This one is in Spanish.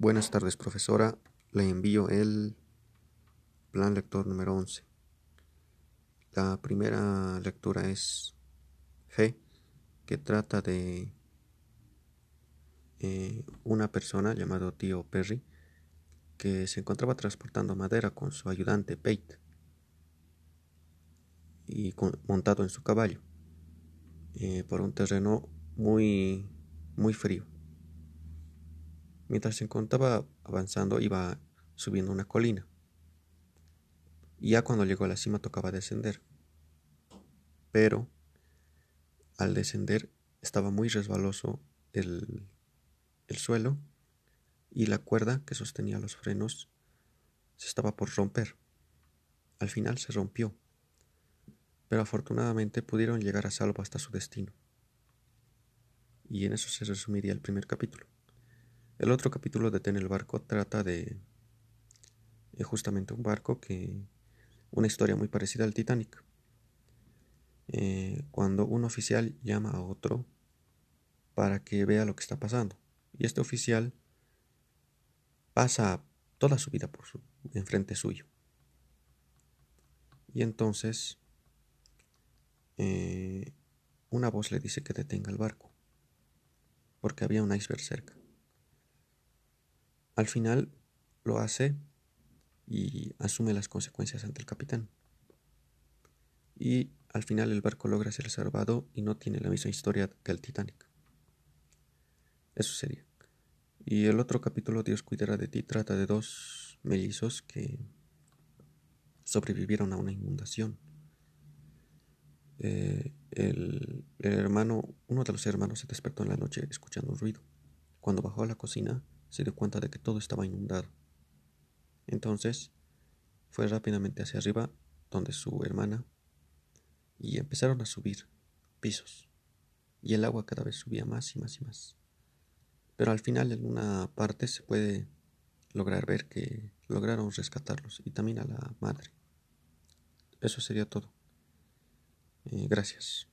Buenas tardes, profesora. Le envío el plan lector número 11. La primera lectura es G, que trata de eh, una persona llamado tío Perry que se encontraba transportando madera con su ayudante Pate y montado en su caballo eh, por un terreno muy muy frío. Mientras se encontraba avanzando iba subiendo una colina. Y ya cuando llegó a la cima tocaba descender. Pero al descender estaba muy resbaloso el, el suelo y la cuerda que sostenía los frenos se estaba por romper. Al final se rompió, pero afortunadamente pudieron llegar a salvo hasta su destino. Y en eso se resumiría el primer capítulo. El otro capítulo de Ten el barco trata de, justamente un barco que una historia muy parecida al Titanic. Eh, cuando un oficial llama a otro para que vea lo que está pasando. Y este oficial pasa toda su vida por su, enfrente suyo. Y entonces eh, una voz le dice que detenga el barco, porque había un iceberg cerca. Al final lo hace y asume las consecuencias ante el capitán. Y al final el barco logra ser salvado y no tiene la misma historia que el Titanic. Eso sería. Y el otro capítulo, Dios cuidará de ti, trata de dos mellizos que sobrevivieron a una inundación. Eh, el, el, hermano, uno de los hermanos se despertó en la noche escuchando un ruido. Cuando bajó a la cocina, se dio cuenta de que todo estaba inundado. Entonces fue rápidamente hacia arriba, donde su hermana, y empezaron a subir pisos, y el agua cada vez subía más y más y más. Pero al final en una parte se puede lograr ver que lograron rescatarlos y también a la madre. Eso sería todo. Eh, gracias.